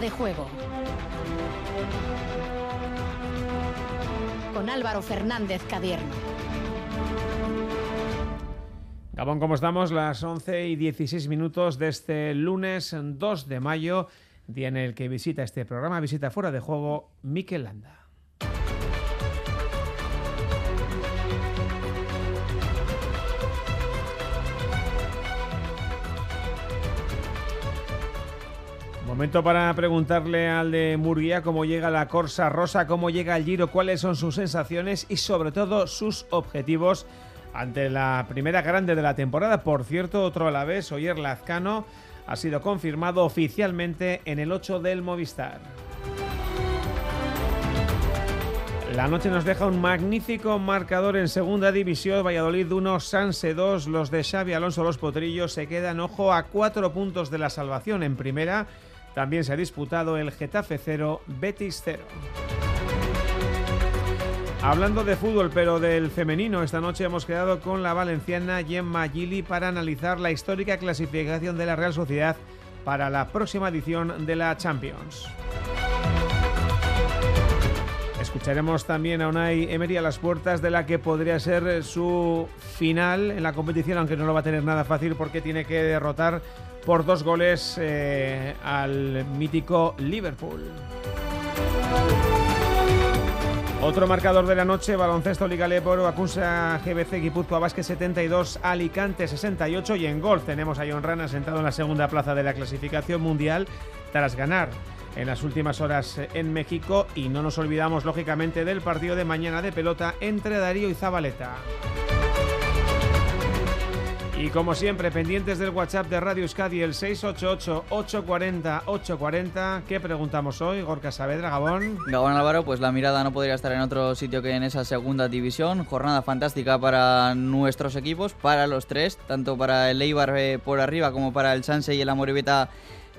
De juego. Con Álvaro Fernández Cadierno. Gabón, ¿cómo estamos? Las 11 y 16 minutos de este lunes 2 de mayo, día en el que visita este programa, visita fuera de juego Mikel Landa. Momento para preguntarle al de Murguía cómo llega la Corsa Rosa, cómo llega el Giro, cuáles son sus sensaciones y sobre todo sus objetivos ante la primera grande de la temporada. Por cierto, otro a la vez, Oyer Lazcano, ha sido confirmado oficialmente en el 8 del Movistar. La noche nos deja un magnífico marcador en segunda división. Valladolid 1, Sanse 2. Los de Xavi Alonso Los Potrillos se quedan, ojo, a cuatro puntos de la salvación en primera. También se ha disputado el Getafe 0, Betis 0. Hablando de fútbol, pero del femenino, esta noche hemos quedado con la valenciana Gemma Gili para analizar la histórica clasificación de la Real Sociedad para la próxima edición de la Champions. Escucharemos también a Unai Emery a las puertas de la que podría ser su final en la competición, aunque no lo va a tener nada fácil porque tiene que derrotar por dos goles eh, al mítico Liverpool. Otro marcador de la noche, baloncesto Liga Leporo, acusa GBC Guipúzcoa Vázquez 72, Alicante 68 y en gol tenemos a John Rana sentado en la segunda plaza de la clasificación mundial tras ganar en las últimas horas en México y no nos olvidamos lógicamente del partido de mañana de pelota entre Darío y Zabaleta. Y como siempre, pendientes del WhatsApp de Radio Euskadi, el 688-840-840. ¿Qué preguntamos hoy? Gorka Saavedra, Gabón. Gabón Álvaro, pues la mirada no podría estar en otro sitio que en esa segunda división. Jornada fantástica para nuestros equipos, para los tres, tanto para el Eibar eh, por arriba como para el Sanse y el Amoribeta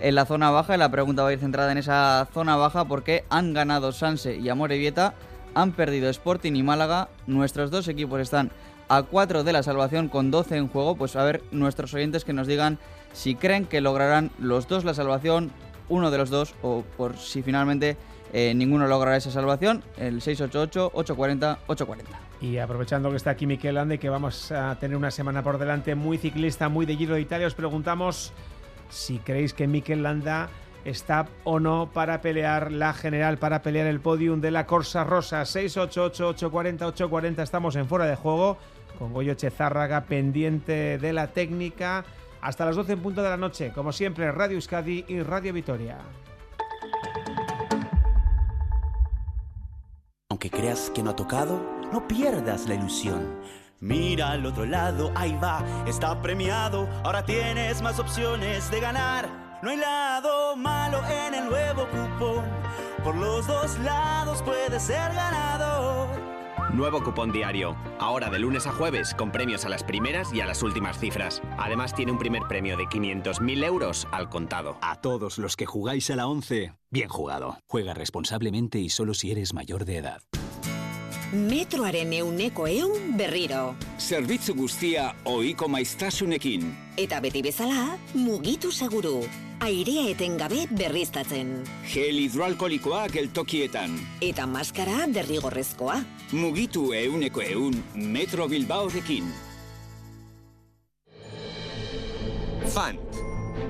en la zona baja. La pregunta va a ir centrada en esa zona baja porque han ganado Sanse y Amorebieta, han perdido Sporting y Málaga. Nuestros dos equipos están a 4 de la salvación con 12 en juego, pues a ver nuestros oyentes que nos digan si creen que lograrán los dos la salvación, uno de los dos, o por si finalmente eh, ninguno logrará esa salvación, el 688-840-840. Y aprovechando que está aquí Miquel Ande, que vamos a tener una semana por delante muy ciclista, muy de Giro de Italia, os preguntamos si creéis que Miquel Landa está o no para pelear la general, para pelear el podium de la Corsa Rosa. 688-840-840, estamos en fuera de juego con Goyo Chezárraga pendiente de la técnica. Hasta las 12 en punto de la noche, como siempre, Radio Euskadi y Radio Vitoria. Aunque creas que no ha tocado, no pierdas la ilusión. Mira al otro lado, ahí va, está premiado. Ahora tienes más opciones de ganar. No hay lado malo en el nuevo cupón. Por los dos lados puedes ser ganador. Nuevo cupón diario. Ahora de lunes a jueves con premios a las primeras y a las últimas cifras. Además tiene un primer premio de 500.000 euros al contado. A todos los que jugáis a la 11, bien jugado. Juega responsablemente y solo si eres mayor de edad. Metroaren euneko eun berriro. Zerbitzu guztia oiko maiztasunekin. Eta beti bezala, mugitu seguru. Airea etengabe berriztatzen. Gel hidroalkolikoa geltokietan. Eta maskara derrigorrezkoa. Mugitu euneko eun Metro Bilbaorekin. FANT,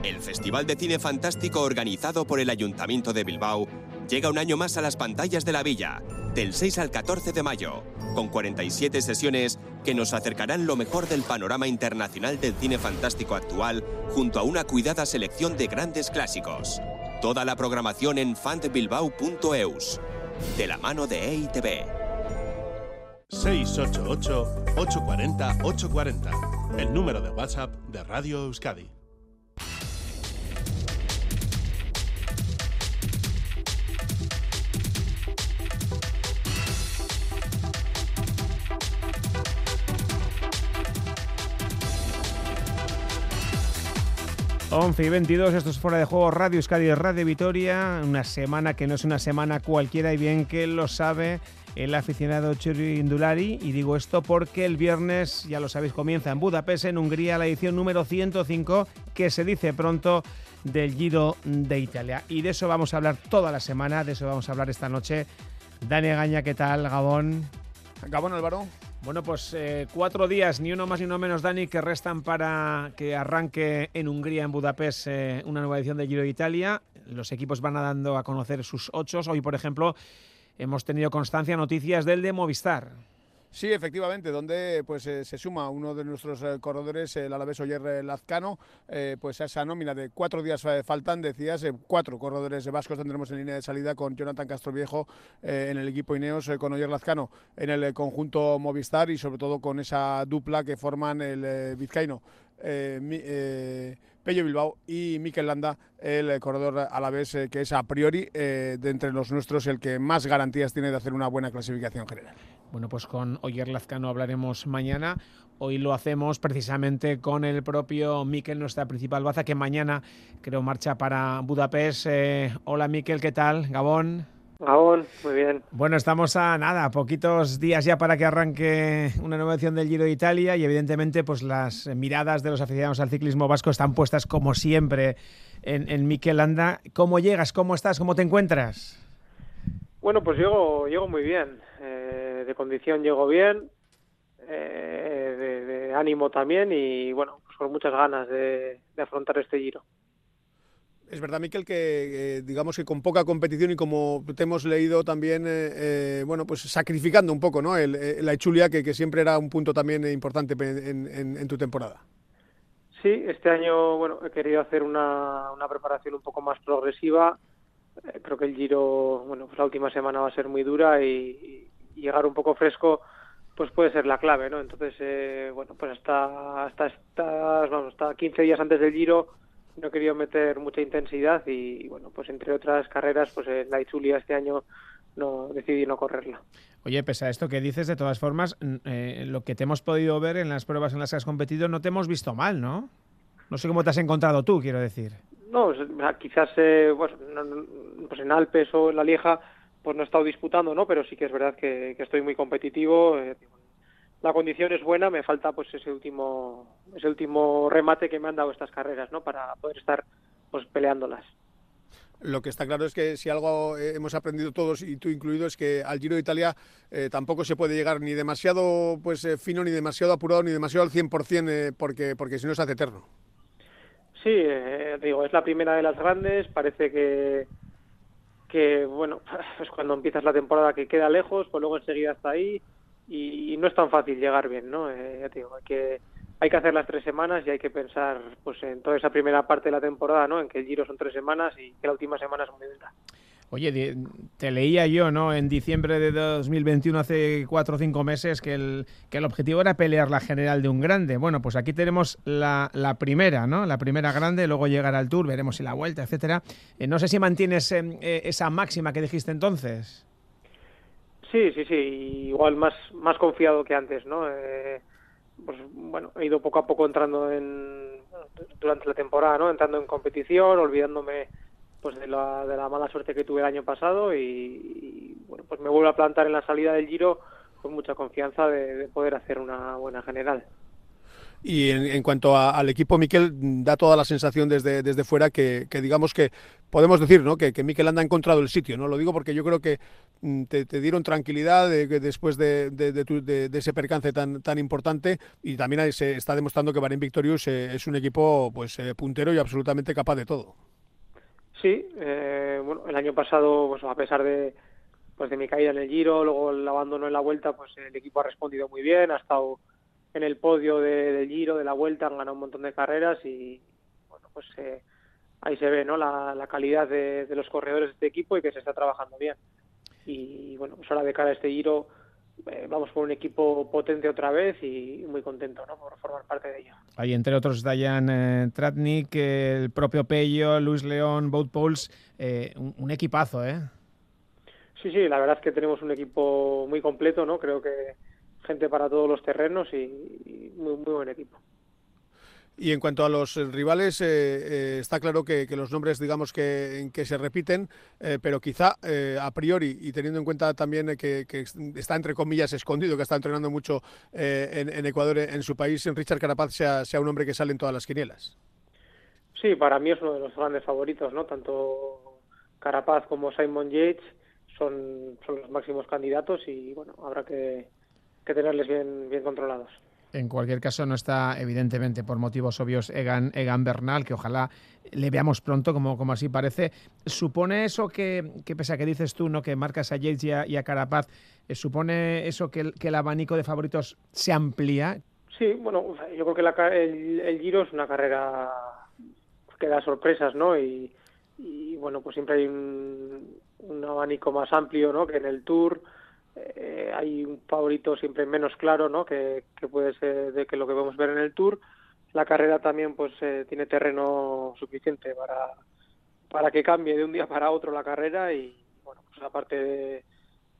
el Festival de Cine Fantástico organizado por el Ayuntamiento de Bilbao, llega un año más a las pantallas de la villa, del 6 al 14 de mayo, con 47 sesiones que nos acercarán lo mejor del panorama internacional del cine fantástico actual, junto a una cuidada selección de grandes clásicos. Toda la programación en fantbilbao.eus, de la mano de EITB. 688-840-840, el número de WhatsApp de Radio Euskadi. Once y 22, esto es fuera de juego Radio Euskadi Radio Vitoria, una semana que no es una semana cualquiera y bien que lo sabe el aficionado Indulari. Y digo esto porque el viernes, ya lo sabéis, comienza en Budapest, en Hungría, la edición número 105, que se dice pronto del Giro de Italia. Y de eso vamos a hablar toda la semana, de eso vamos a hablar esta noche. Dani Gaña, ¿qué tal? Gabón. Gabón Álvaro. Bueno, pues eh, cuatro días, ni uno más ni uno menos, Dani, que restan para que arranque en Hungría, en Budapest, eh, una nueva edición de Giro de Italia. Los equipos van dando a conocer sus ocho. Hoy, por ejemplo, hemos tenido constancia, noticias del de Movistar. Sí, efectivamente, donde pues eh, se suma uno de nuestros eh, corredores, el alavés Oyer eh, Lazcano, pues a esa nómina de cuatro días faltan, decías, cuatro corredores vascos tendremos en línea de salida con Jonathan Castroviejo en el equipo Ineos, con Oyer Lazcano en el conjunto Movistar y sobre todo con esa dupla que forman el vizcaíno. Pello Bilbao y Mikel Landa, el corredor alavés, que es a priori de entre los nuestros el que más garantías tiene de hacer una buena clasificación general. Bueno, pues con Oyer Lazcano hablaremos mañana. Hoy lo hacemos precisamente con el propio Miquel, nuestra principal baza, que mañana creo marcha para Budapest. Eh, hola Miquel, ¿qué tal? Gabón. Gabón, muy bien. Bueno, estamos a nada, poquitos días ya para que arranque una nueva edición del Giro de Italia y evidentemente pues las miradas de los aficionados al ciclismo vasco están puestas como siempre en, en Anda. ¿Cómo llegas? ¿Cómo estás? ¿Cómo te encuentras? Bueno, pues llego, llego muy bien. Eh, de condición llego bien, eh, de, ánimo también y bueno, pues con muchas ganas de, afrontar este giro. Es verdad, Miquel, que digamos que con poca competición y como te hemos leído también, eh, eh, bueno, pues sacrificando un poco, ¿no? la Echulia, que, siempre era un punto también importante en, tu temporada. Sí, este año, bueno, he querido hacer una, preparación un poco más progresiva. creo que el Giro, bueno, pues la última semana va a ser muy dura y, llegar un poco fresco pues puede ser la clave, ¿no? Entonces, eh, bueno, pues hasta, hasta, estas, vamos, hasta 15 días antes del Giro no he querido meter mucha intensidad y, bueno, pues entre otras carreras, pues en la Itzulia este año no decidí no correrla. Oye, pese a esto que dices, de todas formas, eh, lo que te hemos podido ver en las pruebas en las que has competido no te hemos visto mal, ¿no? No sé cómo te has encontrado tú, quiero decir. No, quizás eh, pues, pues en Alpes o en La Lieja pues no he estado disputando, ¿no? Pero sí que es verdad que, estoy muy competitivo. Eh, la condición es buena, me falta pues ese último ese último remate que me han dado estas carreras, ¿no? Para poder estar pues peleándolas. Lo que está claro es que si algo hemos aprendido todos y tú incluido es que al Giro de Italia eh, tampoco se puede llegar ni demasiado pues eh, fino, ni demasiado apurado, ni demasiado al 100% porque porque si no se hace eterno. Sí, digo, es la primera de las grandes, parece que que bueno, es cuando empiezas la temporada que queda lejos, pues luego enseguida está ahí y, no es tan fácil llegar bien, ¿no? Eh, ya te digo, hay que, hay que hacer las tres semanas y hay que pensar pues en toda esa primera parte de la temporada, ¿no? En que el giro son tres semanas y que la última semana es muy dura. Oye, te leía yo, ¿no? En diciembre de 2021, hace cuatro o cinco meses, que el, que el objetivo era pelear la general de un grande. Bueno, pues aquí tenemos la, la primera, ¿no? La primera grande, luego llegar al Tour, veremos si la vuelta, etcétera. Eh, no sé si mantienes eh, eh, esa máxima que dijiste entonces. Sí, sí, sí. Igual más, más confiado que antes, ¿no? pues bueno, he ido poco a poco entrando en durante la temporada, ¿no? Entrando en competición, olvidándome pues de la, de la mala suerte que tuve el año pasado y, bueno pues me vuelvo a plantar en la salida del Giro con mucha confianza de, poder hacer una buena general. Y en, cuanto al equipo, Miquel, da toda la sensación desde, desde fuera que, digamos que podemos decir ¿no? que, que Miquel anda encontrado el sitio. no Lo digo porque yo creo que mm, te, dieron tranquilidad después de, de, ese percance tan, tan importante y también se está demostrando que Bahrain Victorious eh, es un equipo pues eh, puntero y absolutamente capaz de todo. Sí, eh, bueno, el año pasado, pues a pesar de pues de mi caída en el Giro, luego el abandono en la Vuelta, pues el equipo ha respondido muy bien, ha estado en el podio del Giro, de la Vuelta, han ganado un montón de carreras y bueno, pues eh, ahí se ve, ¿no? La, calidad de, de, los corredores de este equipo y que se está trabajando bien. Y bueno, pues ahora de cara a este Giro eh, vamos por un equipo potente otra vez y muy contento ¿no? por formar parte de ello. Hay entre otros Dayan eh, Tratnik, el propio Pello, Luis León, Boat Pauls, eh, un, equipazo, ¿eh? Sí, sí, la verdad es que tenemos un equipo muy completo, ¿no? Creo que gente para todos los terrenos y, muy, muy buen equipo. Y en cuanto a los rivales, eh, eh, está claro que, los nombres, digamos, que, que se repiten, eh, pero quizá a priori, y teniendo en cuenta también que, está entre comillas escondido, que está entrenando mucho en, Ecuador, en su país, en Richard Carapaz sea, sea un hombre que sale en todas las quinielas. Sí, para mí es uno de los grandes favoritos, ¿no? Tanto Carapaz como Simon Yates son, son los máximos candidatos y, bueno, habrá que, que tenerles bien, bien controlados. En cualquier caso, no está, evidentemente, por motivos obvios, Egan, Egan Bernal, que ojalá le veamos pronto, como, como así parece. ¿Supone eso que, que, pese a que dices tú, no que marcas a Yates y a, Carapaz, eh, supone eso que el, que el abanico de favoritos se amplía? Sí, bueno, yo creo que la, el, el, Giro es una carrera que da sorpresas, ¿no? Y, y bueno, pues siempre hay un, un abanico más amplio, ¿no? Que en el Tour eh, hay un favorito siempre menos claro, ¿no? Que, puede ser de que lo que vamos a ver en el Tour. La carrera también, pues, eh, tiene terreno suficiente para para que cambie de un día para otro la carrera y bueno, pues aparte de,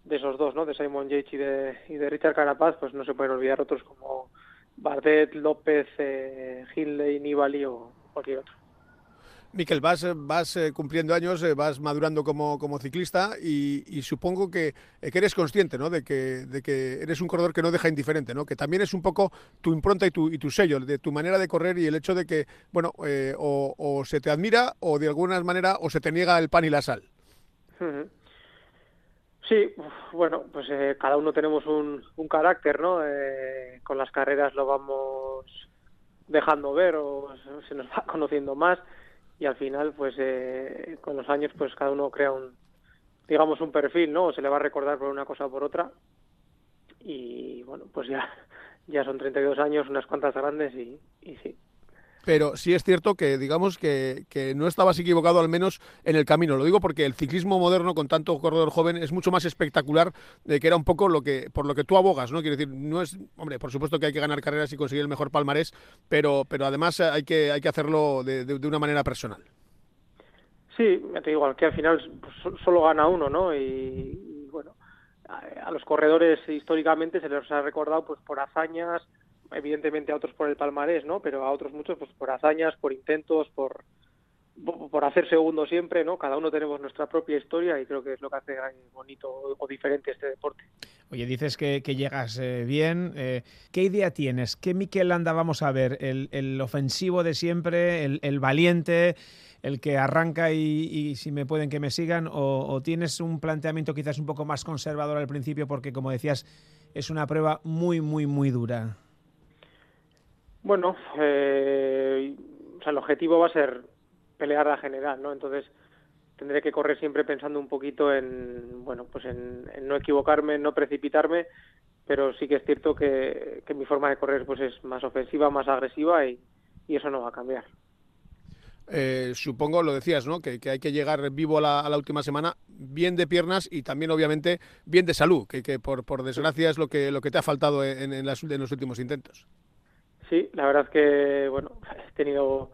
esos dos, ¿no? De Simon Yates y de, y de Richard Carapaz, pues no se pueden olvidar otros como Bardet, López, eh, Hindley, Nibali o cualquier otro. Miquel, vas, vas eh, cumpliendo años, eh, vas madurando como, ciclista y, supongo que, eh, eres consciente ¿no? de, que, eres un corredor que no deja indiferente, ¿no? que también es un poco tu impronta y tu, y tu sello, de tu manera de correr y el hecho de que, bueno, o, se te admira o de alguna manera o se te niega el pan y la sal. Sí, bueno, pues cada uno tenemos un, un carácter, ¿no? con las carreras lo vamos dejando ver o se nos va conociendo más y al final pues eh, con los años pues cada uno crea un digamos un perfil no o se le va a recordar por una cosa o por otra. Y bueno pues ya ya son 32 años unas cuantas grandes y, y sí pero sí es cierto que digamos que, que, no estabas equivocado al menos en el camino. Lo digo porque el ciclismo moderno con tanto corredor joven es mucho más espectacular de que era un poco lo que por lo que tú abogas, ¿no? Quiero decir, no es, hombre, por supuesto que hay que ganar carreras y conseguir el mejor palmarés, pero pero además hay que hay que hacerlo de, de, una manera personal. Sí, te digo, que al final pues, solo gana uno, ¿no? Y, bueno, a, a los corredores históricamente se les ha recordado pues por hazañas, evidentemente a otros por el palmarés, ¿no? Pero a otros muchos pues por hazañas, por intentos, por por hacer segundo siempre, ¿no? Cada uno tenemos nuestra propia historia y creo que es lo que hace bonito o diferente este deporte. Oye, dices que, llegas eh, bien. Eh, ¿Qué idea tienes? ¿Qué Miquel Anda vamos a ver? ¿El, ofensivo de siempre? El, valiente? ¿El que arranca y, si me pueden que me sigan? ¿O, ¿O tienes un planteamiento quizás un poco más conservador al principio porque, como decías, es una prueba muy, muy, muy dura? Bueno, eh, o sea, el objetivo va a ser pelear la general, ¿no? Entonces tendré que correr siempre pensando un poquito en, bueno, pues en, no equivocarme, en no precipitarme, pero sí que es cierto que, mi forma de correr pues es más ofensiva, más agresiva y, eso no va a cambiar. Eh, supongo, lo decías, ¿no? Que, hay que llegar vivo a la, última semana, bien de piernas y también, obviamente, bien de salud, que, que por, por desgracia es lo que, lo que te ha faltado en, en, las, en los últimos intentos. Sí, la verdad que bueno, he tenido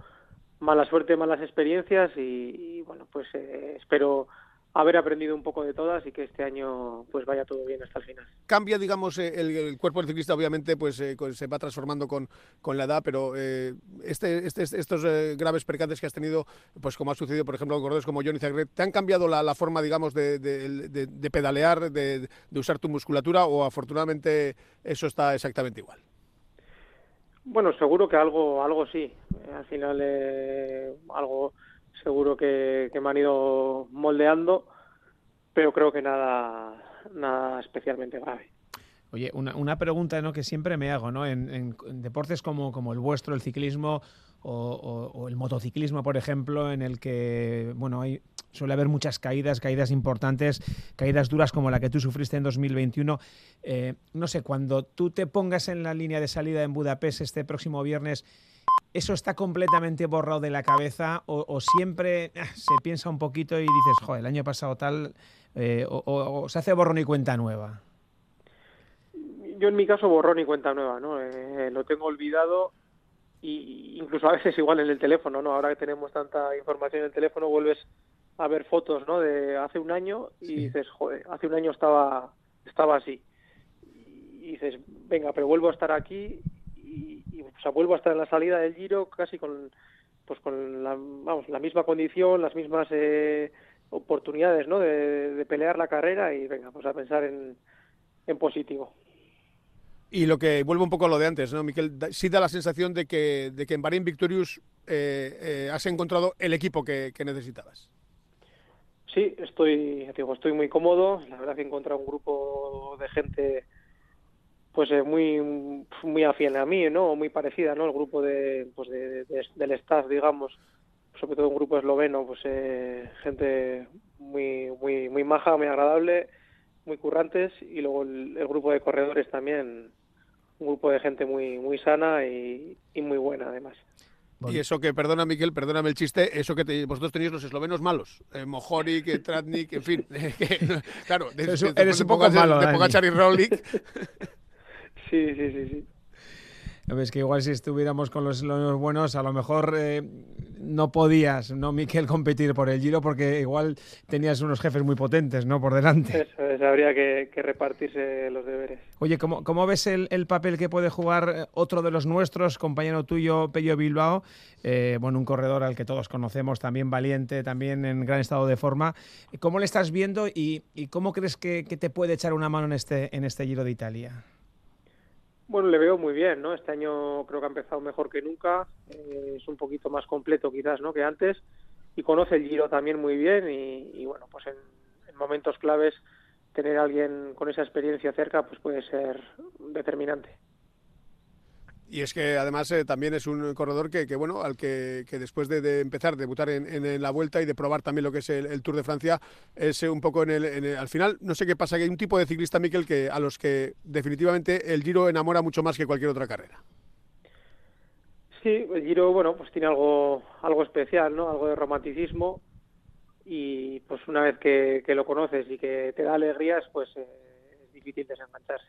mala suerte, malas experiencias y, bueno, pues eh, espero haber aprendido un poco de todas y que este año pues vaya todo bien hasta el final. Cambia, digamos, eh, el, cuerpo del ciclista, obviamente, pues eh, se va transformando con, con la edad, pero este, este, estos graves percances que has tenido, pues como ha sucedido, por ejemplo, con corredores como Johnny Zagret, ¿te han cambiado la, forma, digamos, de, de pedalear, de usar tu musculatura o afortunadamente eso está exactamente igual? Bueno, seguro que algo, algo sí. Eh, al final, eh, algo seguro que, me han ido moldeando, pero creo que nada, nada especialmente grave. Oye, una, una pregunta que siempre me hago, ¿no? En, en, deportes como, el vuestro, el ciclismo o, o, el motociclismo, por ejemplo, en el que bueno, hay, suele haber muchas caídas, caídas importantes, caídas duras como la que tú sufriste en 2021. Eh, no sé, cuando tú te pongas en la línea de salida en Budapest este próximo viernes, ¿eso está completamente borrado de la cabeza o, siempre ah, se piensa un poquito y dices, joder, el año pasado tal, eh, o se hace borrón y cuenta nueva? yo en mi caso borrón y cuenta nueva, ¿no? Eh, lo tengo olvidado y incluso a veces igual en el teléfono, ¿no? Ahora que tenemos tanta información en el teléfono vuelves a ver fotos, ¿no? De hace un año y dices, joder, hace un año estaba estaba así. Y dices, venga, pero vuelvo a estar aquí y, o sea, vuelvo a estar en la salida del Giro casi con pues con la, vamos, la misma condición, las mismas eh, oportunidades ¿no? De, pelear la carrera y venga, pues a pensar en, en positivo. Y lo que vuelve un poco a lo de antes, ¿no, Miquel? Sí da la sensación de que, de que en Bahrain Victorious eh, eh, has encontrado el equipo que, necesitabas. Sí, estoy, digo, estoy muy cómodo. La verdad que he encontrado un grupo de gente pues eh, muy muy afín a mí, ¿no? Muy parecida, ¿no? El grupo de, pues de, del staff, digamos, sobre todo un grupo esloveno, pues gente muy muy muy maja, muy agradable, muy currantes y luego el grupo de corredores también un grupo de gente muy, muy sana y, muy buena además. Y eso que, perdona Miguel, perdóname el chiste, eso que vosotros tenéis los eslovenos malos, eh, Mojoric, Tratnik, en fin, claro, eres, un poco malo, de, de y Rolik. sí, sí, sí, sí. Ves que igual si estuviéramos con los, buenos, a lo mejor eh, no podías, ¿no, Miquel, competir por el Giro porque igual tenías unos jefes muy potentes, ¿no? Por delante. Eso habría que, repartirse los deberes. Oye, ¿cómo, cómo ves el, papel que puede jugar eh, otro de los nuestros, compañero tuyo, Pello Bilbao? Eh, bueno, un corredor al que todos conocemos, también valiente, también en gran estado de forma. ¿Cómo le estás viendo y, cómo crees que, que, te puede echar una mano en este, en este Giro de Italia? Bueno, le veo muy bien, ¿no? Este año creo que ha empezado mejor que nunca, eh, es un poquito más completo quizás, ¿no? Que antes y conoce el Giro también muy bien y, bueno, pues en, en, momentos claves tener a alguien con esa experiencia cerca pues puede ser determinante. Y es que además eh, también es un corredor que, bueno, al que, después de, empezar, debutar en, la vuelta y de probar también lo que es el, Tour de Francia, es eh, un poco en el, al final, no sé qué pasa, que hay un tipo de ciclista, Miquel, que a los que definitivamente el Giro enamora mucho más que cualquier otra carrera. Sí, el Giro, bueno, pues tiene algo, algo especial, ¿no? Algo de romanticismo y pues una vez que, lo conoces y que te da alegrías, pues eh, es difícil desengancharse.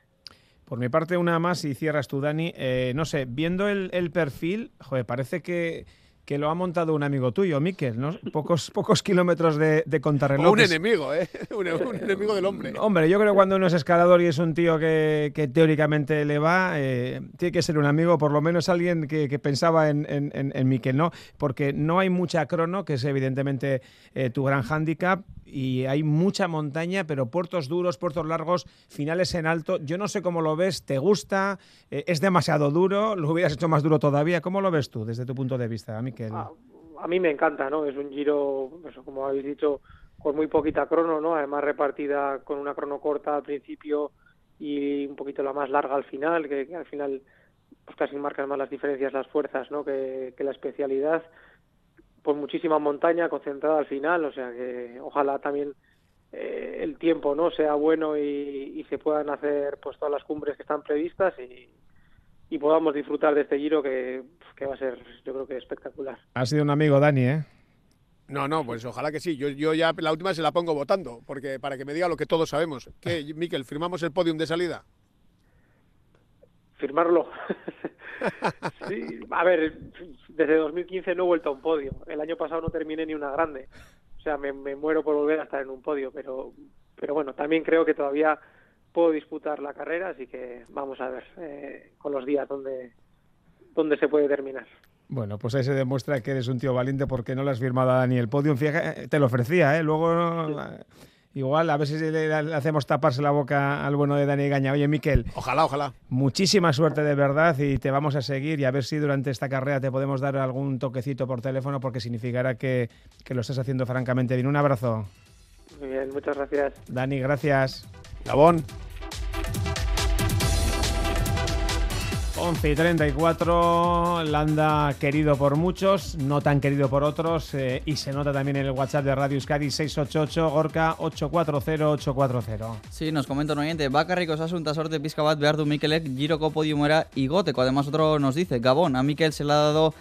Por mi parte, una más y cierras tú, Dani. Eh, no sé, viendo el, el perfil, joder, parece que que lo ha montado un amigo tuyo, Miquel, ¿no? Pocos, pocos kilómetros de, de contrarreloj. Un enemigo, ¿eh? Un, enemigo del hombre. Hombre, yo creo que cuando uno es escalador y es un tío que, que teóricamente le va, eh, tiene que ser un amigo, por lo menos alguien que, que pensaba en, en, en, Miquel, ¿no? Porque no hay mucha crono, que es evidentemente eh, tu gran hándicap, y hay mucha montaña, pero puertos duros, puertos largos, finales en alto. Yo no sé cómo lo ves, ¿te gusta? Eh, ¿Es demasiado duro? ¿Lo hubieras hecho más duro todavía? ¿Cómo lo ves tú desde tu punto de vista, Miquel? A, a mí me encanta, ¿no? Es un giro, como habéis dicho, con muy poquita crono, ¿no? Además repartida con una crono corta al principio y un poquito la más larga al final, que, al final pues casi marcan más las diferencias las fuerzas, ¿no? Que, la especialidad pues muchísima montaña concentrada al final, o sea que ojalá también eh, el tiempo no sea bueno y, se puedan hacer pues todas las cumbres que están previstas y, podamos disfrutar de este giro que, va a ser yo creo que espectacular. Ha sido un amigo Dani, ¿eh? No, no, pues ojalá que sí. Yo, yo ya la última se la pongo votando, porque para que me diga lo que todos sabemos. ¿Qué, Miquel, firmamos el podium de salida? Firmarlo. sí, a ver, desde 2015 no he vuelto a un podio. El año pasado no terminé ni una grande. O sea, me, muero por volver a estar en un podio, pero, pero bueno, también creo que todavía puedo disputar la carrera, así que vamos a ver eh, con los días dónde, dónde se puede terminar. Bueno, pues ahí se demuestra que eres un tío valiente porque no le has firmado a Dani el podio. Fíjate, te lo ofrecía, ¿eh? Luego... Igual, a ver si le, hacemos taparse la boca al bueno de Dani Gaña. Oye, Miquel. Ojalá, ojalá. Muchísima suerte de verdad y te vamos a seguir y a ver si durante esta carrera te podemos dar algún toquecito por teléfono porque significará que, que lo estás haciendo francamente bien. Un abrazo. Muy bien, muchas gracias. Dani, gracias. Gabón. 11 y 34, Landa querido por muchos, no tan querido por otros, eh, y se nota también en el WhatsApp de Radio Euskadi 688 Gorka 840 Sí, nos comenta un oyente, bakarrik osasun sorte pizka bat behar du Mikelek giroko podiumera igoteko. Además otro nos dice, Gabón, a Mikel se le ha dado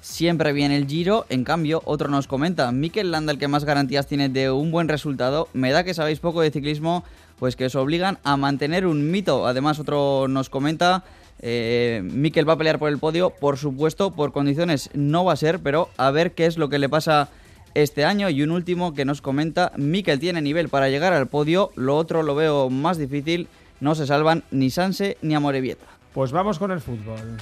siempre bien el giro, en cambio otro nos comenta, Mikel Landa el que más garantías tiene de un buen resultado, me da que sabéis poco de ciclismo, pues que os obligan a mantener un mito. Además otro nos comenta... Eh, Mikel va a pelear por el podio, por supuesto, por condiciones no va a ser, pero a ver qué es lo que le pasa este año. Y un último que nos comenta, Mikel tiene nivel para llegar al podio, lo otro lo veo más difícil, no se salvan ni Sanse ni Amorebieta. Pues vamos con el fútbol.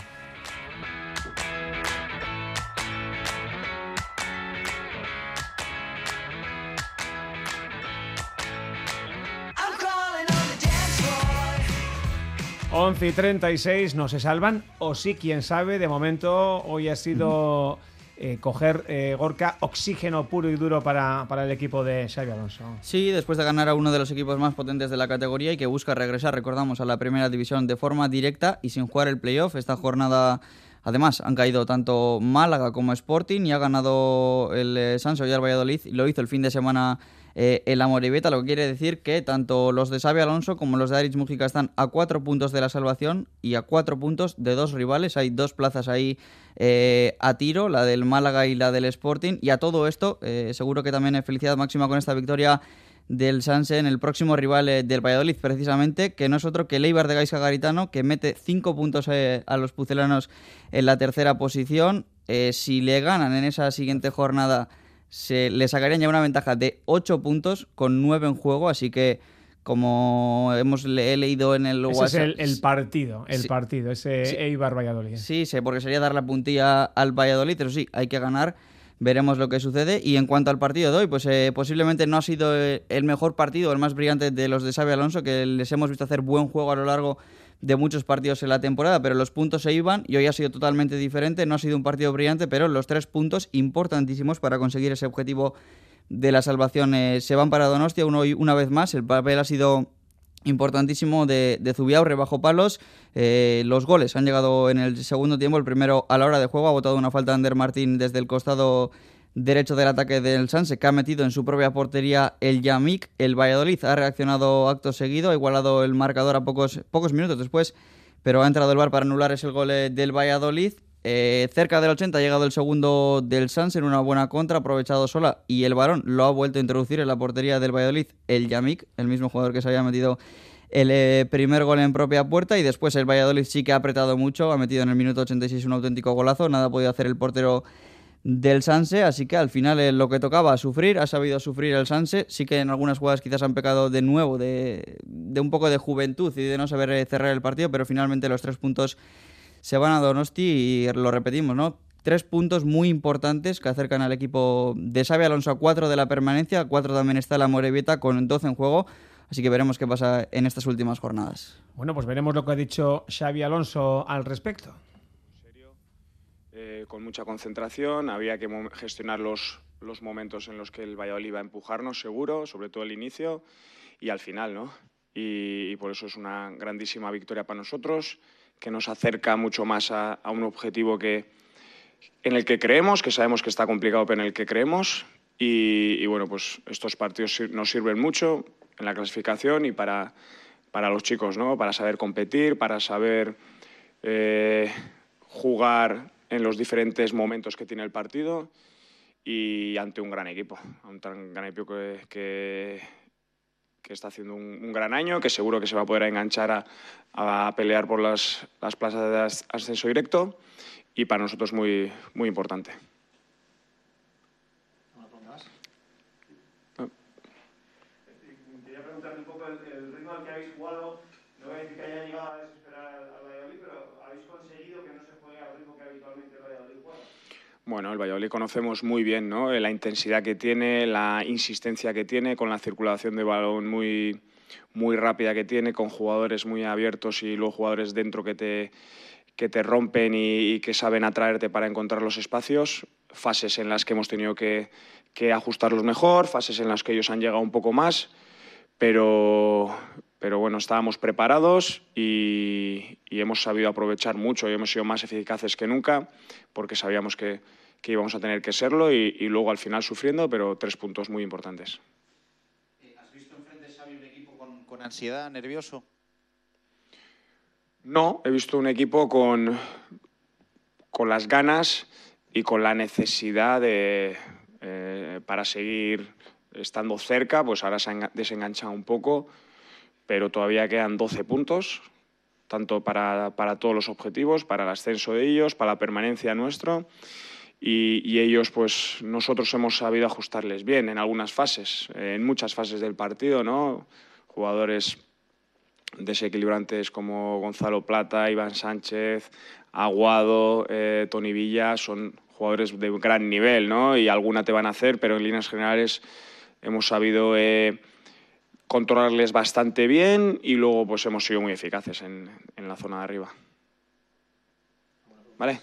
11 y 36, ¿no se salvan? O sí, quién sabe, de momento hoy ha sido eh, coger eh, Gorka oxígeno puro y duro para, para el equipo de Xavi Alonso. Sí, después de ganar a uno de los equipos más potentes de la categoría y que busca regresar, recordamos, a la primera división de forma directa y sin jugar el playoff. Esta jornada, además, han caído tanto Málaga como Sporting y ha ganado el Sanso y el Valladolid. Lo hizo el fin de semana eh, el Amoribeta, lo que quiere decir que tanto los de Xavi Alonso como los de Aritz Mujica están a cuatro puntos de la salvación y a cuatro puntos de dos rivales. Hay dos plazas ahí eh, a tiro, la del Málaga y la del Sporting. Y a todo esto, eh, seguro que también es felicidad máxima con esta victoria del Sanse en el próximo rival del Valladolid, precisamente, que no es otro que el de Gaisca Garitano, que mete cinco puntos a los pucelanos en la tercera posición. si le ganan en esa siguiente jornada se le sacarían ya una ventaja de 8 puntos con 9 en juego, así que como hemos he leído en el Ese es el, partido, el partido, ese Eibar Valladolid. Sí, sí, porque sería dar la puntilla al Valladolid, pero sí, hay que ganar. Veremos lo que sucede. Y en cuanto al partido de hoy, pues eh, posiblemente no ha sido el mejor partido, el más brillante de los de Xavi Alonso, que les hemos visto hacer buen juego a lo largo de muchos partidos en la temporada, pero los puntos se iban y hoy ha sido totalmente diferente. No ha sido un partido brillante, pero los tres puntos importantísimos para conseguir ese objetivo de la salvación eh, se van para Donostia uno, una vez más. El papel ha sido importantísimo de, de Zubiaurre bajo palos. Eh, los goles han llegado en el segundo tiempo. El primero a la hora de juego ha votado una falta de Ander Martín desde el costado derecho del ataque del Sanse, que ha metido en su propia portería el Yamik. El Valladolid ha reaccionado acto seguido, ha igualado el marcador a pocos, pocos minutos después, pero ha entrado el bar para anular ese gol eh, del Valladolid. Eh, cerca del 80 ha llegado el segundo del Sanse en una buena contra, aprovechado sola, y el varón lo ha vuelto a introducir en la portería del Valladolid, el Yamik, el mismo jugador que se había metido el eh, primer gol en propia puerta y después el Valladolid sí que ha apretado mucho, ha metido en el minuto 86 un auténtico golazo, nada ha podido hacer el portero del Sanse, así que al final eh, lo que tocaba sufrir, ha sabido sufrir el Sanse, sí que en algunas jugadas quizás han pecado de nuevo de, un poco de juventud y de no saber eh, cerrar el partido, pero finalmente los tres puntos se van a Donosti y lo repetimos, ¿no? Tres puntos muy importantes que acercan al equipo de Xavi Alonso a cuatro de la permanencia, cuatro también está la Morevieta con 12 en juego, así que veremos qué pasa en estas últimas jornadas. Bueno, pues veremos lo que ha dicho Xavi Alonso al respecto. Eh, con mucha concentración, había que gestionar los, los momentos en los que el Valladolid iba a empujarnos, seguro, sobre todo el inicio y al final, ¿no? Y, por eso es una grandísima victoria para nosotros, que nos acerca mucho más a, un objetivo que, en el que creemos, que sabemos que está complicado, pero en el que creemos. Y, bueno, pues estos partidos nos sirven mucho en la clasificación y para, para los chicos, ¿no? Para saber competir, para saber eh, jugar en los diferentes momentos que tiene el partido y ante un gran equipo, un gran equipo que, que, está haciendo un, gran año, que seguro que se va a poder enganchar a, pelear por las, las plazas de ascenso directo y para nosotros muy, muy importante. Bueno, el Valladolid conocemos muy bien ¿no? la intensidad que tiene, la insistencia que tiene, con la circulación de balón muy, muy rápida que tiene, con jugadores muy abiertos y luego jugadores dentro que te, que te rompen y, que saben atraerte para encontrar los espacios, fases en las que hemos tenido que, que, ajustarlos mejor, fases en las que ellos han llegado un poco más, pero, pero bueno, estábamos preparados y, hemos sabido aprovechar mucho y hemos sido más eficaces que nunca porque sabíamos que, íbamos a tener que serlo y, luego al final sufriendo, pero tres puntos muy importantes. Eh, ¿Has visto enfrente Xavi un equipo con, ansiedad, nervioso? No, he visto un equipo con, con las ganas y con la necesidad de, eh, para seguir estando cerca, pues ahora se ha desenganchado un poco pero todavía quedan 12 puntos, tanto para, para, todos los objetivos, para el ascenso de ellos, para la permanencia nuestro. Y, ellos, pues nosotros hemos sabido ajustarles bien en algunas fases, en muchas fases del partido, ¿no? Jugadores desequilibrantes como Gonzalo Plata, Iván Sánchez, Aguado, eh, Tony Villa, son jugadores de gran nivel, ¿no? Y alguna te van a hacer, pero en líneas generales hemos sabido... Eh, controlarles bastante bien y luego pues hemos sido muy eficaces en, en la zona de arriba. ¿Vale?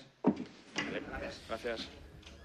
Gracias.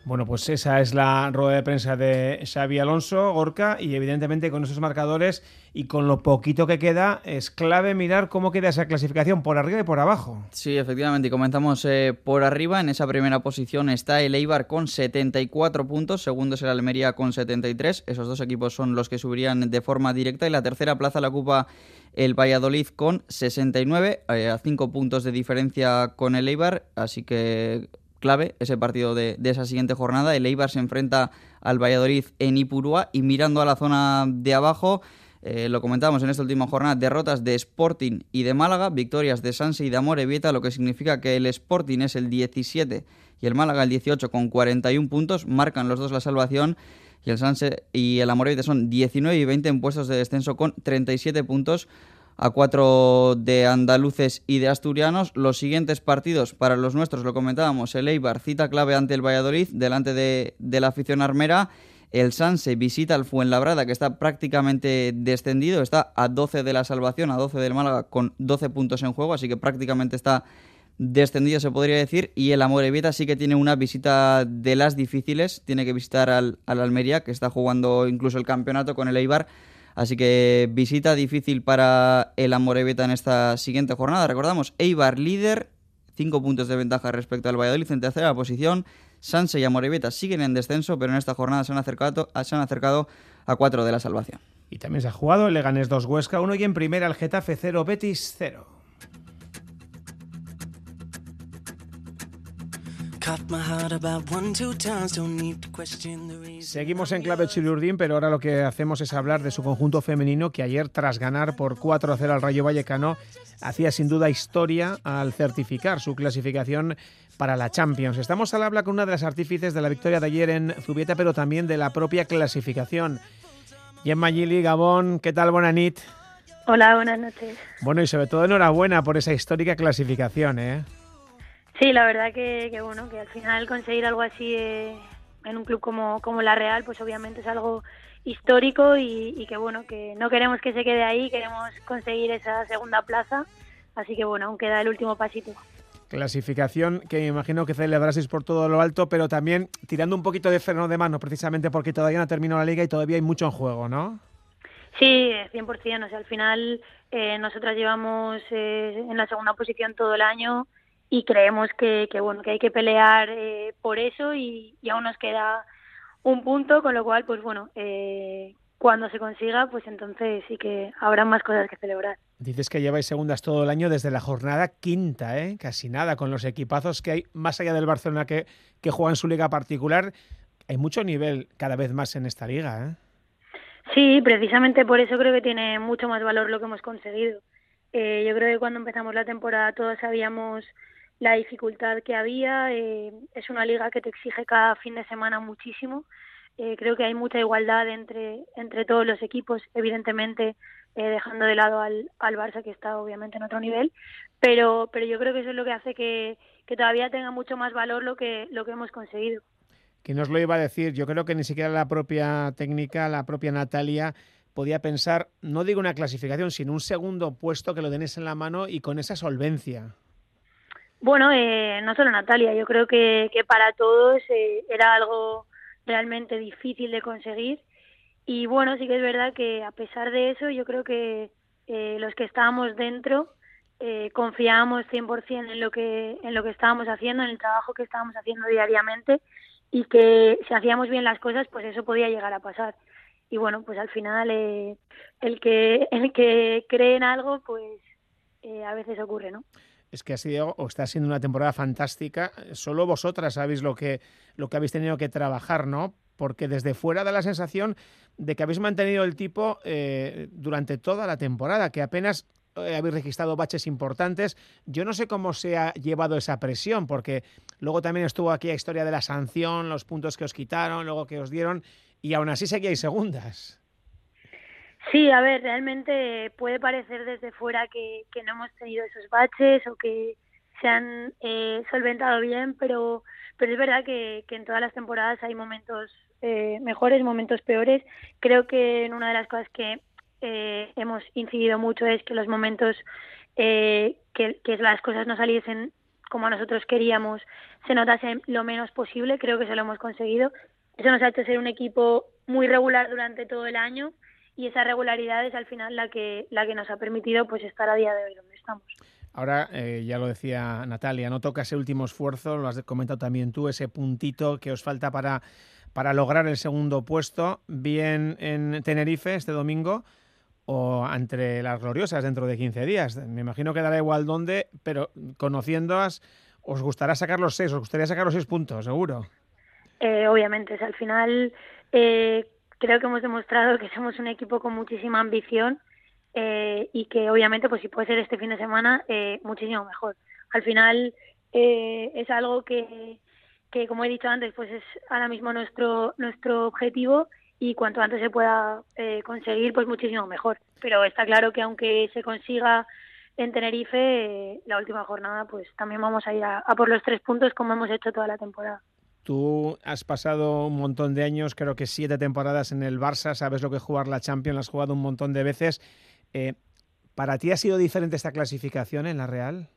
Bueno, pues esa es la rueda de prensa de Xavi Alonso, Gorka, y evidentemente con esos marcadores y con lo poquito que queda, es clave mirar cómo queda esa clasificación, por arriba y por abajo. Sí, efectivamente, comenzamos eh, por arriba, en esa primera posición está el Eibar con 74 puntos, segundo es el Almería con 73, esos dos equipos son los que subirían de forma directa, y la tercera plaza la ocupa el Valladolid con 69, eh, a 5 puntos de diferencia con el Eibar, así que clave ese partido de, esa siguiente jornada. El Eibar se enfrenta al Valladolid en Ipurúa y mirando a la zona de abajo, eh, lo comentábamos en esta última jornada, derrotas de Sporting y de Málaga, victorias de Sanse y de Amorebieta, lo que significa que el Sporting es el 17 y el Málaga el 18 con 41 puntos, marcan los dos la salvación y el Sanse y el Amorebieta son 19 y 20 en puestos de descenso con 37 puntos a cuatro de andaluces y de asturianos. Los siguientes partidos para los nuestros, lo comentábamos, el Eibar cita clave ante el Valladolid, delante de, la afición armera. El Sanse visita al Fuenlabrada, que está prácticamente descendido, está a 12 de la salvación, a 12 del Málaga, con 12 puntos en juego, así que prácticamente está descendido, se podría decir. Y el Amorebieta sí que tiene una visita de las difíciles, tiene que visitar al, al Almería, que está jugando incluso el campeonato con el Eibar Así que visita difícil para el Amorebieta en esta siguiente jornada. Recordamos, Eibar líder, cinco puntos de ventaja respecto al Valladolid en tercera posición. Sanse y Amorebieta siguen en descenso, pero en esta jornada se han acercado, se han acercado a cuatro de la salvación. Y también se ha jugado el Leganés 2 Huesca 1 y en primera el Getafe 0 Betis 0. Seguimos en clave chilurdín, pero ahora lo que hacemos es hablar de su conjunto femenino que ayer, tras ganar por 4-0 al Rayo Vallecano, hacía sin duda historia al certificar su clasificación para la Champions. Estamos al habla con una de las artífices de la victoria de ayer en Zubieta, pero también de la propia clasificación. Gemma Gili, Gabón, ¿qué tal? Buenas nit. Hola, buenas noches. Bueno, y sobre todo enhorabuena por esa histórica clasificación, ¿eh? Sí, la verdad que, bueno, que al final conseguir algo así eh, en un club como, como la Real, pues obviamente es algo histórico y, que bueno, que no queremos que se quede ahí, queremos conseguir esa segunda plaza, así que bueno, aún queda el último pasito. Clasificación que me imagino que celebraseis por todo lo alto, pero también tirando un poquito de freno de mano, precisamente porque todavía no ha terminado la liga y todavía hay mucho en juego, ¿no? Sí, 100%. O sea, al final eh, nosotras llevamos eh, en la segunda posición todo el año y creemos que, bueno que hay que pelear eh, por eso y, aún nos queda un punto con lo cual pues bueno eh, cuando se consiga pues entonces sí que habrá más cosas que celebrar. Dices que lleváis segundas todo el año desde la jornada quinta eh casi nada con los equipazos que hay más allá del Barcelona que que juega en su liga particular hay mucho nivel cada vez más en esta liga ¿eh? sí precisamente por eso creo que tiene mucho más valor lo que hemos conseguido. Eh, yo creo que cuando empezamos la temporada todos sabíamos la dificultad que había. Eh, es una liga que te exige cada fin de semana muchísimo. Eh, creo que hay mucha igualdad entre, entre todos los equipos, evidentemente eh, dejando de lado al, al Barça, que está obviamente en otro nivel, pero, pero yo creo que eso es lo que hace que, que todavía tenga mucho más valor lo que, lo que hemos conseguido. Que nos lo iba a decir, yo creo que ni siquiera la propia técnica, la propia Natalia, podía pensar, no digo una clasificación, sino un segundo puesto que lo tenéis en la mano y con esa solvencia. Bueno, eh, no solo Natalia, yo creo que, que para todos eh, era algo realmente difícil de conseguir. Y bueno, sí que es verdad que a pesar de eso, yo creo que eh, los que estábamos dentro eh, confiábamos 100% en lo, que, en lo que estábamos haciendo, en el trabajo que estábamos haciendo diariamente y que si hacíamos bien las cosas, pues eso podía llegar a pasar. Y bueno, pues al final eh, el, que, el que cree en algo, pues a veces ocurre, ¿no? Es que ha sido o está siendo una temporada fantástica. Solo vosotras sabéis lo que, lo que habéis tenido que trabajar, ¿no? Porque desde fuera da la sensación de que habéis mantenido el tipo eh, durante toda la temporada, que apenas eh, habéis registrado baches importantes. Yo no sé cómo se ha llevado esa presión, porque luego también estuvo aquí la historia de la sanción, los puntos que os quitaron, luego que os dieron, y aún así seguíais segundas. Sí, a ver, realmente puede parecer desde fuera que, no hemos tenido esos baches o que se han eh, solventado bien, pero, pero es verdad que, en todas las temporadas hay momentos eh, mejores, momentos peores. Creo que en una de las cosas que eh, hemos incidido mucho es que los momentos eh, que, que las cosas no saliesen como nosotros queríamos se notase lo menos posible. Creo que se lo hemos conseguido. Eso nos ha hecho ser un equipo muy regular durante todo el año y esa regularidad es al final la que, la que nos ha permitido pues estar a día de hoy donde estamos. Ahora, eh, ya lo decía Natalia, no toca ese último esfuerzo, lo has comentado también tú, ese puntito que os falta para, para lograr el segundo puesto, bien en Tenerife este domingo o entre las gloriosas dentro de 15 días. Me imagino que dará igual dónde, pero conociéndoas, os gustará sacar los seis, os gustaría sacar los seis puntos, seguro. Eh, obviamente, al final eh, creo que hemos demostrado que somos un equipo con muchísima ambición eh, y que obviamente pues si puede ser este fin de semana eh, muchísimo mejor. Al final eh, es algo que, que como he dicho antes pues es ahora mismo nuestro nuestro objetivo y cuanto antes se pueda eh, conseguir pues muchísimo mejor. Pero está claro que aunque se consiga en Tenerife la última jornada pues también vamos a ir a por los tres puntos como hemos hecho toda la temporada. Tú has pasado un montón de años, creo que siete temporadas en el Barça, sabes lo que es jugar la Champions, la has jugado un montón de veces. Eh, ¿Para ti ha sido diferente esta clasificación en la Real?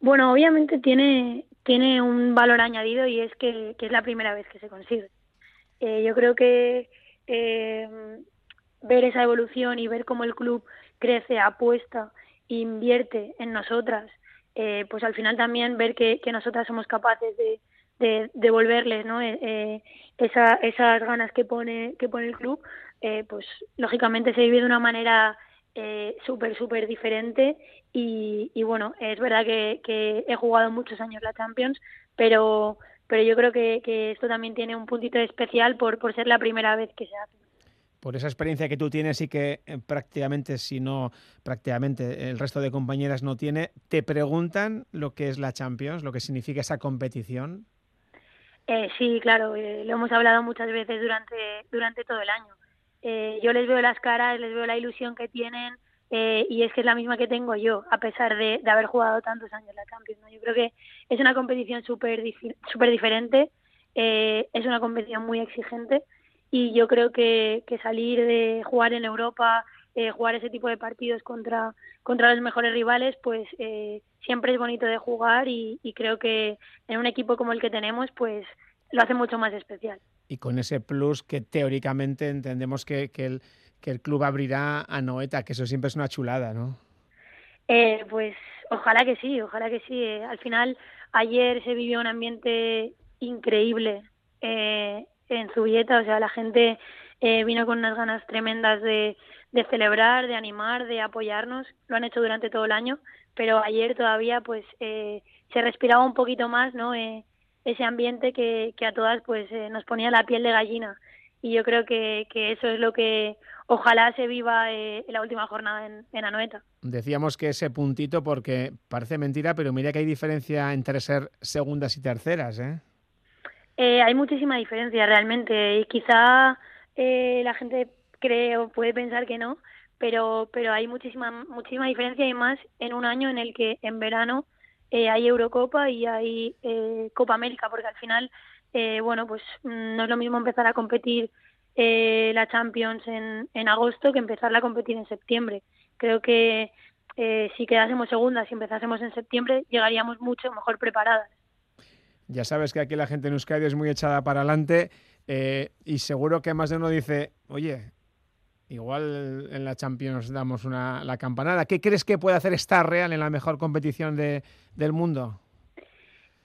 Bueno, obviamente tiene, tiene un valor añadido y es que, es la primera vez que se consigue. Eh, yo creo que eh, ver esa evolución y ver cómo el club crece, apuesta, invierte en nosotras, pues al final también ver que, que nosotras somos capaces de, de devolverles ¿no? Eh, eh, esa, esas ganas que pone, que pone el club, eh, pues lógicamente se vive de una manera eh, súper, súper diferente y, y, bueno, es verdad que, que, he jugado muchos años la Champions, pero, pero yo creo que, esto también tiene un puntito especial por, por ser la primera vez que se hace por esa experiencia que tú tienes y que eh, prácticamente, si no prácticamente el resto de compañeras no tiene, ¿te preguntan lo que es la Champions, lo que significa esa competición? Eh, sí, claro, eh, lo hemos hablado muchas veces durante, durante todo el año. Eh, yo les veo las caras, les veo la ilusión que tienen eh, y es que es la misma que tengo yo, a pesar de, de haber jugado tantos años la Champions. ¿no? Yo creo que es una competición súper super diferente, eh, es una competición muy exigente y yo creo que, que salir de jugar en Europa, eh, jugar ese tipo de partidos contra, contra los mejores rivales, pues eh, siempre es bonito de jugar y, y, creo que en un equipo como el que tenemos, pues lo hace mucho más especial. Y con ese plus que teóricamente entendemos que, que, el, que el club abrirá a Noeta, que eso siempre es una chulada, ¿no? Eh, pues ojalá que sí, ojalá que sí. Eh, al final, ayer se vivió un ambiente increíble eh, en Zubieta, o sea, la gente eh, vino con unas ganas tremendas de, de celebrar, de animar, de apoyarnos. Lo han hecho durante todo el año, pero ayer todavía pues eh, se respiraba un poquito más, ¿no? Eh, ese ambiente que, que a todas pues eh, nos ponía la piel de gallina. Y yo creo que, que eso es lo que ojalá se viva eh, en la última jornada en, en Anoeta. Decíamos que ese puntito, porque parece mentira, pero mira que hay diferencia entre ser segundas y terceras, ¿eh? Eh, hay muchísima diferencia realmente y quizá eh, la gente cree o puede pensar que no, pero pero hay muchísima muchísima diferencia y más en un año en el que en verano eh, hay Eurocopa y hay eh, Copa América, porque al final, eh, bueno, pues mm, no es lo mismo empezar a competir eh, la Champions en, en agosto que empezarla a competir en septiembre. Creo que eh, si quedásemos segundas y empezásemos en septiembre, llegaríamos mucho mejor preparadas. Ya sabes que aquí la gente en Euskadi es muy echada para adelante y seguro que más de uno dice, oye, igual en la Champions damos una, la campanada. ¿Qué crees que puede hacer Star Real en la mejor competición de, del mundo?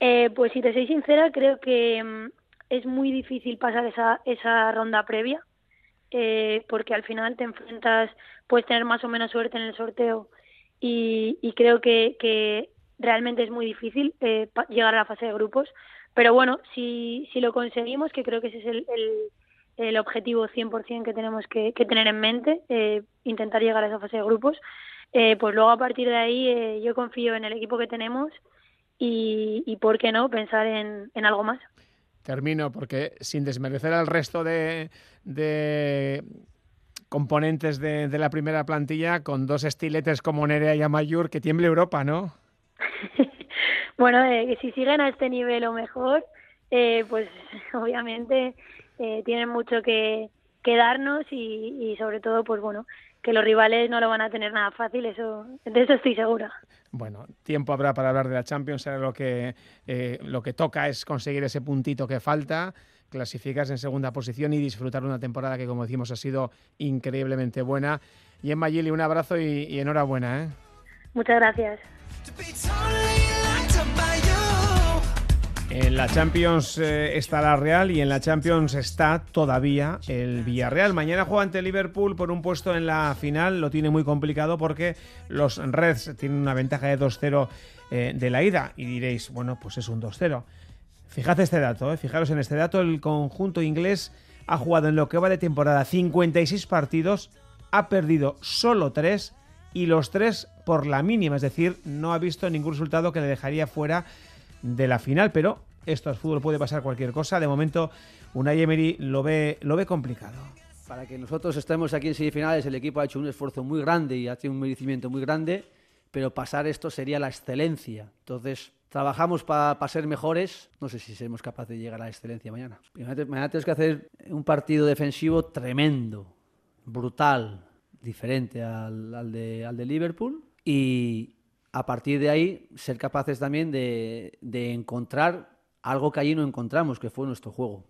Eh, pues si te soy sincera, creo que mm, es muy difícil pasar esa, esa ronda previa, eh, porque al final te enfrentas, puedes tener más o menos suerte en el sorteo y, y creo que, que, realmente es muy difícil eh, llegar a la fase de grupos. Pero bueno, si, si lo conseguimos, que creo que ese es el, el, el objetivo 100% que tenemos que, que tener en mente, eh, intentar llegar a esa fase de grupos, eh, pues luego a partir de ahí eh, yo confío en el equipo que tenemos y, y por qué no, pensar en, en algo más. Termino porque sin desmerecer al resto de, de componentes de, de, la primera plantilla, con dos estiletes como Nerea y Amayur, que tiemble Europa, ¿no? bueno, eh, si siguen a este nivel o mejor, eh, pues obviamente eh, tienen mucho que, quedarnos y, y sobre todo, pues bueno, que los rivales no lo van a tener nada fácil, eso, de eso estoy segura. Bueno, tiempo habrá para hablar de la Champions, lo que, eh, lo que toca es conseguir ese puntito que falta, clasificarse en segunda posición y disfrutar una temporada que, como decimos, ha sido increíblemente buena. Y en Mayili, un abrazo y, y enhorabuena. ¿eh? Muchas gracias. En la Champions eh, está la Real y en la Champions está todavía el Villarreal. Mañana juega ante Liverpool por un puesto en la final. Lo tiene muy complicado porque los Reds tienen una ventaja de 2-0 eh, de la ida. Y diréis, bueno, pues es un 2-0. Fijad este dato, eh. fijaros en este dato. El conjunto inglés ha jugado en lo que va de temporada 56 partidos, ha perdido solo 3 y los 3 por la mínima. Es decir, no ha visto ningún resultado que le dejaría fuera de la final, pero esto es fútbol, puede pasar cualquier cosa. De momento, Unai Emery lo ve, lo ve complicado. Para que nosotros estemos aquí en semifinales, el equipo ha hecho un esfuerzo muy grande y ha tenido un merecimiento muy grande, pero pasar esto sería la excelencia. Entonces, trabajamos para ser mejores. No sé si seremos capaces de llegar a la excelencia mañana. Mañana tenemos que hacer un partido defensivo tremendo, brutal, diferente al, al, de, al de Liverpool. Y, a partir de ahí ser capaces también de, de encontrar algo que allí no encontramos, que fue nuestro juego.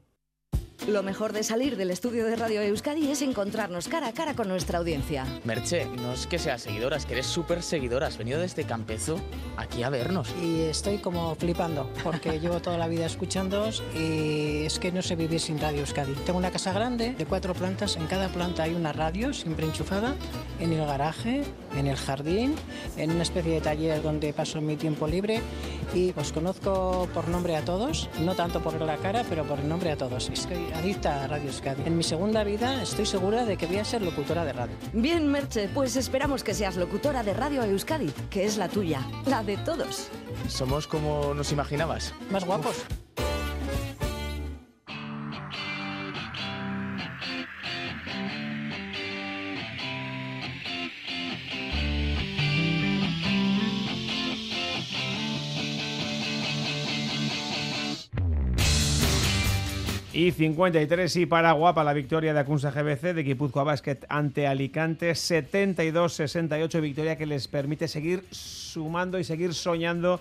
Lo mejor de salir del estudio de Radio Euskadi es encontrarnos cara a cara con nuestra audiencia. Merche, no es que seas seguidora, es que eres súper seguidora. Has venido desde Campezo aquí a vernos. Y estoy como flipando, porque llevo toda la vida escuchándoos y es que no sé vivir sin Radio Euskadi. Tengo una casa grande de cuatro plantas, en cada planta hay una radio siempre enchufada, en el garaje, en el jardín, en una especie de taller donde paso mi tiempo libre y os conozco por nombre a todos, no tanto por la cara, pero por el nombre a todos. Es que adicta a Radio Euskadi. En mi segunda vida estoy segura de que voy a ser locutora de radio. Bien, Merche, pues esperamos que seas locutora de Radio Euskadi, que es la tuya, la de todos. Somos como nos imaginabas. Más guapos. Y 53 y para Guapa la victoria de Acunsa GBC de Guipúzcoa Basket ante Alicante 72-68 victoria que les permite seguir sumando y seguir soñando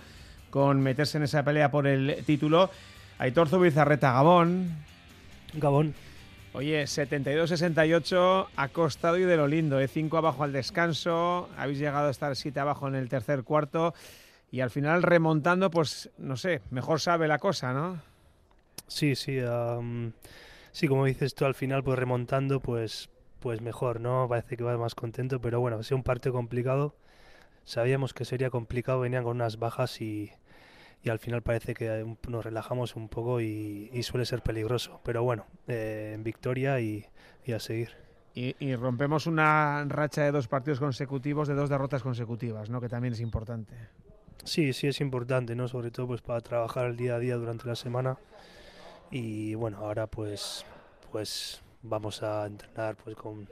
con meterse en esa pelea por el título. Aitor Zubizarreta, Gabón. Gabón. Oye, 72-68 ha costado y de lo lindo, ¿eh? 5 abajo al descanso, habéis llegado a estar 7 abajo en el tercer cuarto y al final remontando, pues no sé, mejor sabe la cosa, ¿no? Sí, sí, um, sí, como dices tú, al final, pues remontando, pues, pues mejor, ¿no? Parece que va más contento, pero bueno, ha sido un partido complicado. Sabíamos que sería complicado, venían con unas bajas y, y al final parece que nos relajamos un poco y, y suele ser peligroso. Pero bueno, eh, victoria y, y a seguir. Y, y, rompemos una racha de dos partidos consecutivos, de dos derrotas consecutivas, ¿no? Que también es importante. Sí, sí es importante, ¿no? Sobre todo pues para trabajar el día a día durante la semana y bueno, ahora pues pues vamos a entrenar pues con,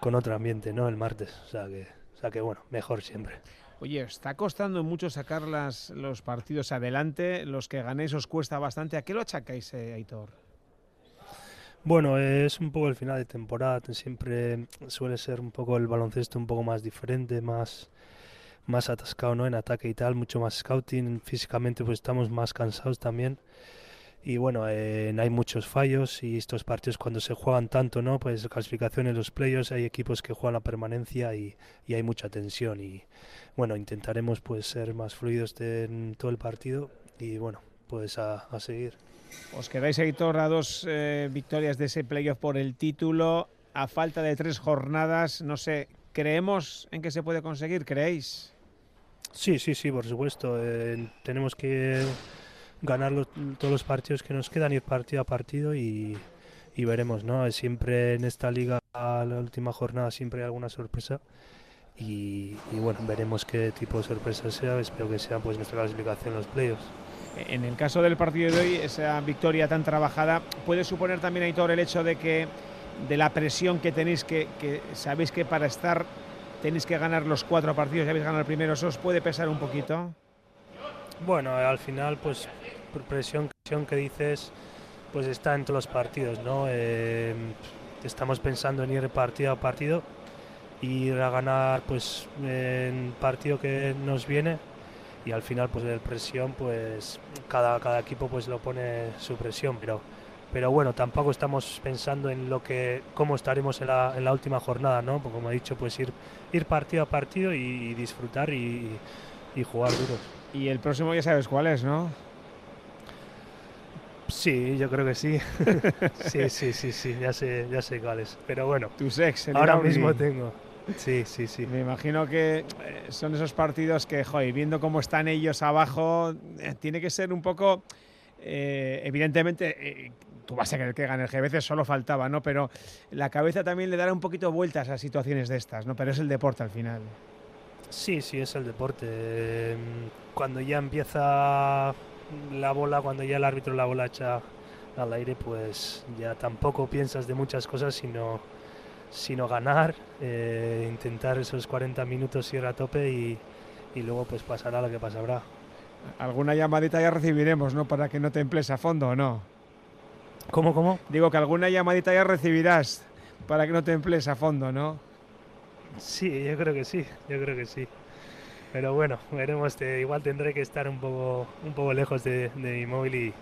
con otro ambiente, ¿no? El martes, o sea que, o sea que bueno, mejor siempre. Oye, está costando mucho sacar las, los partidos adelante, los que ganéis os cuesta bastante. ¿A qué lo achacáis, eh, Aitor? Bueno, es un poco el final de temporada, siempre suele ser un poco el baloncesto un poco más diferente, más, más atascado ¿no? en ataque y tal, mucho más scouting, físicamente pues estamos más cansados también y bueno, eh, hay muchos fallos y estos partidos cuando se juegan tanto, ¿no? Pues clasificación en los playoffs, hay equipos que juegan la permanencia y, y hay mucha tensión y bueno, intentaremos pues ser más fluidos de, en todo el partido y bueno, pues a, a seguir. Os quedáis, Heitor, a dos eh, victorias de ese playoff por el título, a falta de tres jornadas, no sé, ¿creemos en que se puede conseguir? ¿Creéis? Sí, sí, sí, por supuesto. Eh, tenemos que ganar los, todos los partidos que nos quedan, ir partido a partido y, y veremos, ¿no? Siempre en esta liga, a la última jornada, siempre hay alguna sorpresa. Y, y, bueno, veremos qué tipo de sorpresa sea. Espero que sea pues nuestra clasificación en los playoffs. En el caso del partido de hoy, esa victoria tan trabajada, ¿puede suponer también, Aitor, el hecho de que de la presión que tenéis, que, que sabéis que para estar tenéis que ganar los cuatro partidos, ya habéis ganado el primero, ¿eso os puede pesar un poquito? Bueno, al final, pues, presión, que dices, pues está en todos los partidos, ¿no? Eh, estamos pensando en ir partido a partido, ir a ganar pues en partido que nos viene y al final pues de presión pues cada, cada equipo pues lo pone su presión, pero pero bueno, tampoco estamos pensando en lo que cómo estaremos en la, en la última jornada, ¿no? Como he dicho, pues ir, ir partido a partido y, disfrutar y, y, jugar duros. Y el próximo ya sabes cuál es, ¿no? Sí, yo creo que sí. sí, sí, sí, sí, ya sé, ya sé cuál es. Pero bueno, tu sex, ahora mismo tengo. Sí, sí, sí. Me imagino que eh, son esos partidos que, joder, viendo cómo están ellos abajo, eh, tiene que ser un poco, eh, evidentemente, tú vas a querer que gane el G, veces solo faltaba, ¿no? Pero la cabeza también le dará un poquito vueltas a situaciones de estas, ¿no? Pero es el deporte al final. Sí, sí, es el deporte. Cuando ya empieza la bola, cuando ya el árbitro la bola echa al aire, pues ya tampoco piensas de muchas cosas, sino, sino ganar, eh, intentar esos 40 minutos ir a tope y, y luego pues pasará lo que pasará. Alguna llamadita ya recibiremos, ¿no? Para que no te emplees a fondo, ¿o no? ¿Cómo, cómo? Digo que alguna llamadita ya recibirás para que no te emplees a fondo, ¿no? Sí, yo creo que sí, yo creo que sí. Pero bueno, veremos. igual tendré que estar un poco, un poco lejos de, mi móvil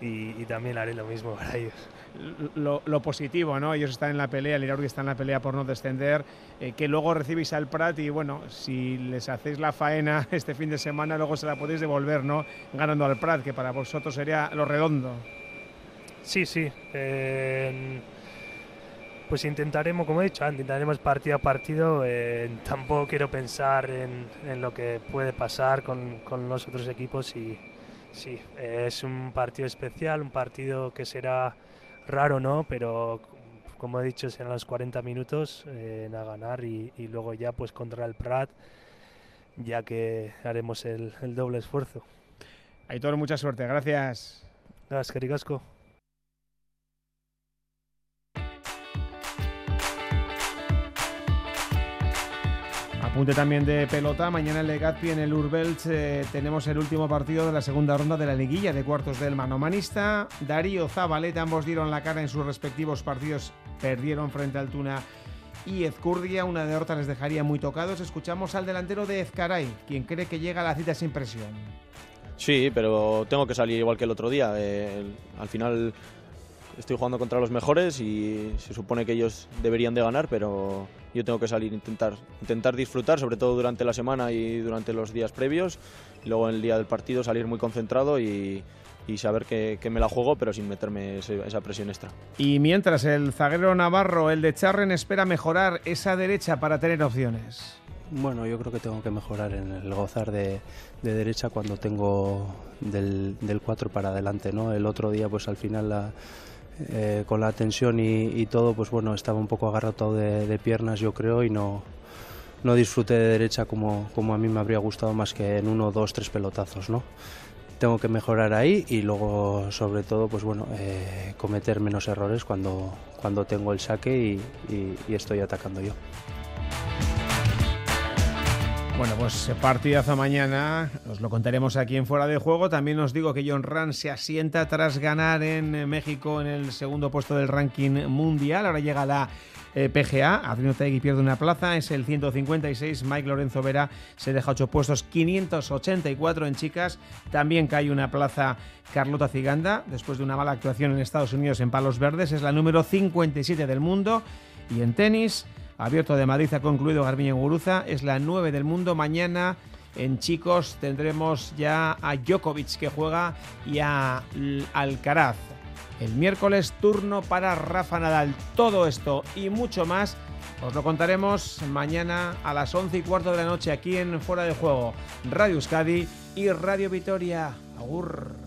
y, también haré lo mismo para ellos. Lo, positivo, ¿no? Ellos están en la pelea, el Iraurgi está en la pelea por no descender, eh, que luego recibís al Prat y bueno, si les hacéis la faena este fin de semana, luego se la podéis devolver, ¿no? Ganando al Prat, que para vosotros sería lo redondo. Sí, sí pues intentaremos, como he dicho, intentaremos partido a partido. Eh, tampoco quiero pensar en, lo que puede pasar con, los otros equipos y sí, es un partido especial, un partido que será raro, ¿no? Pero como he dicho, serán los 40 minutos eh, a ganar y, luego ya pues contra el Prat, ya que haremos el, doble esfuerzo. Aitor, mucha suerte, gracias. Gracias, Caricasco. Apunte también de pelota. Mañana en Legazpi, en el Urbelch, eh, tenemos el último partido de la segunda ronda de la liguilla de cuartos del manomanista. Darío Zabaleta, ambos dieron la cara en sus respectivos partidos, perdieron frente al Tuna y Ezcurdia. Una derrota les dejaría muy tocados. Escuchamos al delantero de Ezcaray, quien cree que llega a la cita sin presión. Sí, pero tengo que salir igual que el otro día. Eh, al final estoy jugando contra los mejores y se supone que ellos deberían de ganar, pero yo tengo que salir, intentar, intentar disfrutar, sobre todo durante la semana y durante los días previos, y luego en el día del partido salir muy concentrado y, saber que, me la juego, pero sin meterme esa presión extra. Y mientras el zaguero Navarro, el de Charren, espera mejorar esa derecha para tener opciones. Bueno, yo creo que tengo que mejorar en el gozar de, derecha cuando tengo del, del 4 para adelante, ¿no? El otro día, pues al final la, eh, con la tensión y, todo, pues bueno, estaba un poco agarrotado de, piernas yo creo y no, no disfruté de derecha como, como a mí me habría gustado más que en uno, dos, tres pelotazos, ¿no? Tengo que mejorar ahí y luego sobre todo pues bueno eh, cometer menos errores cuando, cuando tengo el saque y estoy atacando yo. Bueno, pues partidazo mañana, os lo contaremos aquí en Fuera de Juego. También os digo que John Ran se asienta tras ganar en México en el segundo puesto del ranking mundial. Ahora llega la eh, PGA, Adriano Tegui pierde una plaza, es el 156. Mike Lorenzo Vera se deja ocho puestos, 584 en chicas. También cae una plaza Carlota Ciganda, después de una mala actuación en Estados Unidos en Palos Verdes, es la número 57 del mundo. Y en tenis. Abierto de Madrid ha concluido Garbiñe Guruza, es la 9 del mundo. Mañana en chicos tendremos ya a Djokovic que juega y a Alcaraz. El miércoles turno para Rafa Nadal. Todo esto y mucho más os lo contaremos mañana a las 11 y cuarto de la noche aquí en Fuera de Juego, Radio Euskadi y Radio Vitoria. Agur.